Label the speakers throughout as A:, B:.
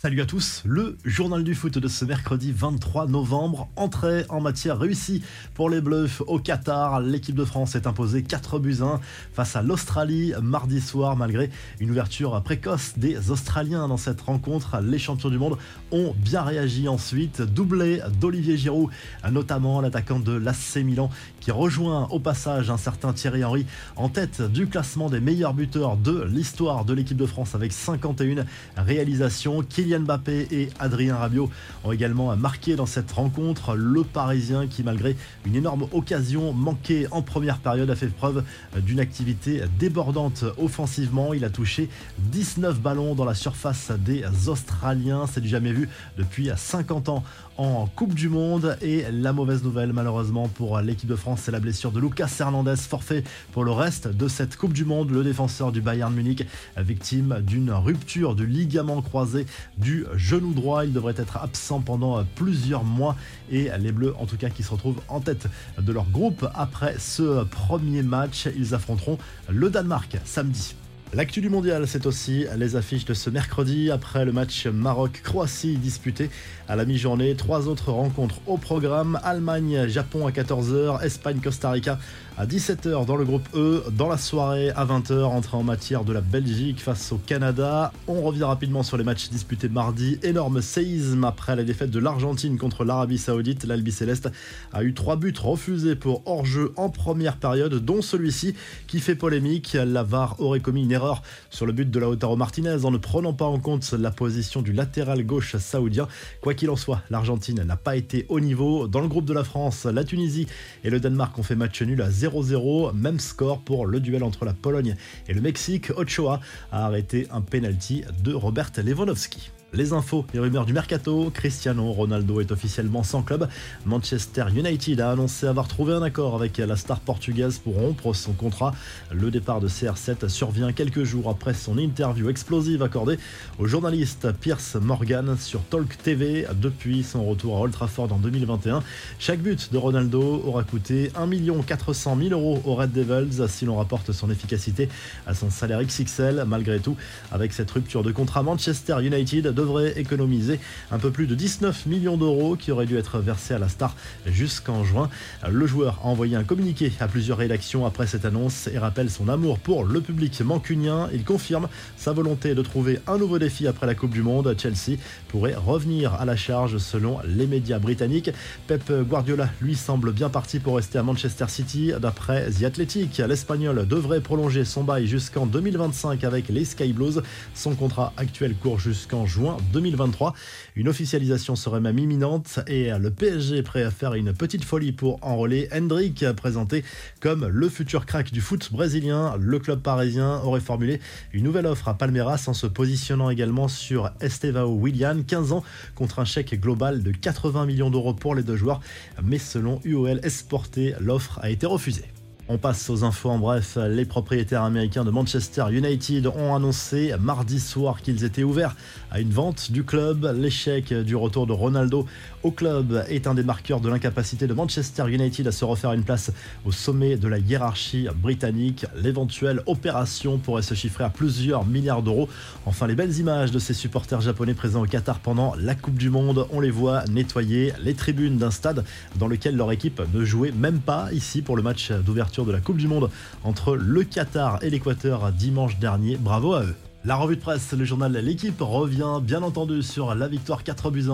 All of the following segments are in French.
A: Salut à tous, le journal du foot de ce mercredi 23 novembre. Entrée en matière réussie pour les Bleus au Qatar. L'équipe de France est imposée 4 buts 1 face à l'Australie mardi soir malgré une ouverture précoce des Australiens dans cette rencontre. Les champions du monde ont bien réagi ensuite. Doublé d'Olivier Giroud, notamment l'attaquant de l'AC Milan qui rejoint au passage un certain Thierry Henry en tête du classement des meilleurs buteurs de l'histoire de l'équipe de France avec 51 réalisations. Mbappé et Adrien Rabiot ont également marqué dans cette rencontre. Le Parisien qui, malgré une énorme occasion manquée en première période, a fait preuve d'une activité débordante offensivement. Il a touché 19 ballons dans la surface des Australiens. C'est du jamais vu depuis 50 ans en Coupe du Monde. Et la mauvaise nouvelle, malheureusement, pour l'équipe de France, c'est la blessure de Lucas Hernandez, forfait pour le reste de cette Coupe du Monde. Le défenseur du Bayern Munich, victime d'une rupture du ligament croisé du genou droit. Il devrait être absent pendant plusieurs mois et les Bleus, en tout cas, qui se retrouvent en tête de leur groupe après ce premier match. Ils affronteront le Danemark samedi. L'actu du mondial, c'est aussi les affiches de ce mercredi après le match Maroc-Croatie disputé à la mi-journée. Trois autres rencontres au programme Allemagne-Japon à 14h, Espagne-Costa Rica à 17h dans le groupe E. Dans la soirée à 20h, entrée en matière de la Belgique face au Canada. On revient rapidement sur les matchs disputés mardi. Énorme séisme après la défaite de l'Argentine contre l'Arabie Saoudite. L'Albi Céleste a eu trois buts refusés pour hors-jeu en première période, dont celui-ci qui fait polémique. La VAR aurait commis une erreur sur le but de Lautaro Martinez en ne prenant pas en compte la position du latéral gauche saoudien. Quoi qu'il en soit, l'Argentine n'a pas été au niveau. Dans le groupe de la France, la Tunisie et le Danemark ont fait match nul à 0-0. Même score pour le duel entre la Pologne et le Mexique. Ochoa a arrêté un penalty de Robert Lewandowski. Les infos et rumeurs du mercato, Cristiano Ronaldo est officiellement sans club. Manchester United a annoncé avoir trouvé un accord avec la star portugaise pour rompre son contrat. Le départ de CR7 survient quelques jours après son interview explosive accordée au journaliste Pierce Morgan sur Talk TV depuis son retour à Old Trafford en 2021. Chaque but de Ronaldo aura coûté 1 400 000 euros aux Red Devils si l'on rapporte son efficacité à son salaire XXL. Malgré tout, avec cette rupture de contrat, Manchester United devrait économiser un peu plus de 19 millions d'euros qui auraient dû être versés à la star jusqu'en juin. Le joueur a envoyé un communiqué à plusieurs rédactions après cette annonce et rappelle son amour pour le public mancunien. Il confirme sa volonté de trouver un nouveau défi après la Coupe du Monde. Chelsea pourrait revenir à la charge selon les médias britanniques. Pep Guardiola, lui, semble bien parti pour rester à Manchester City. D'après The Athletic, l'Espagnol devrait prolonger son bail jusqu'en 2025 avec les Sky Blues. Son contrat actuel court jusqu'en juin 2023. Une officialisation serait même imminente et le PSG prêt à faire une petite folie pour enrôler Hendrik, présenté comme le futur crack du foot brésilien. Le club parisien aurait formulé une nouvelle offre à Palmeiras en se positionnant également sur Estevao Willian, 15 ans, contre un chèque global de 80 millions d'euros pour les deux joueurs. Mais selon UOL Esporté, l'offre a été refusée. On passe aux infos en bref. Les propriétaires américains de Manchester United ont annoncé mardi soir qu'ils étaient ouverts à une vente du club. L'échec du retour de Ronaldo au club est un des marqueurs de l'incapacité de Manchester United à se refaire une place au sommet de la hiérarchie britannique. L'éventuelle opération pourrait se chiffrer à plusieurs milliards d'euros. Enfin, les belles images de ces supporters japonais présents au Qatar pendant la Coupe du Monde, on les voit nettoyer les tribunes d'un stade dans lequel leur équipe ne jouait même pas ici pour le match d'ouverture de la Coupe du Monde entre le Qatar et l'Équateur dimanche dernier. Bravo à eux. La revue de presse, le journal L'équipe revient bien entendu sur la victoire 4 buts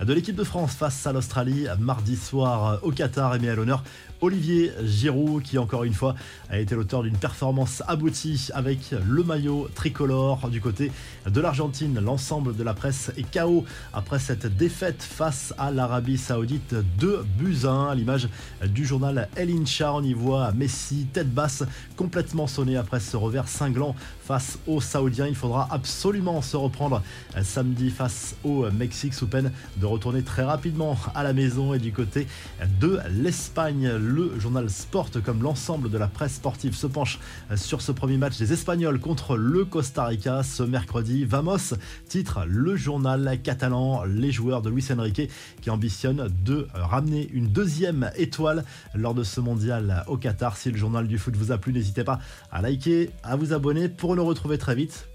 A: 1 de l'équipe de France face à l'Australie mardi soir au Qatar et mis à l'honneur Olivier Giroud qui encore une fois a été l'auteur d'une performance aboutie avec le maillot tricolore du côté de l'Argentine. L'ensemble de la presse est KO après cette défaite face à l'Arabie Saoudite 2 buts 1 à l'image du journal El Incha. On y voit Messi tête basse complètement sonné après ce revers cinglant face aux Saoudiens. Il faudra absolument se reprendre samedi face au Mexique sous peine de retourner très rapidement à la maison et du côté de l'Espagne le journal Sport, comme l'ensemble de la presse sportive, se penche sur ce premier match des Espagnols contre le Costa Rica ce mercredi. Vamos titre le journal catalan, les joueurs de Luis Enrique qui ambitionnent de ramener une deuxième étoile lors de ce mondial au Qatar. Si le journal du foot vous a plu, n'hésitez pas à liker, à vous abonner pour nous retrouver très vite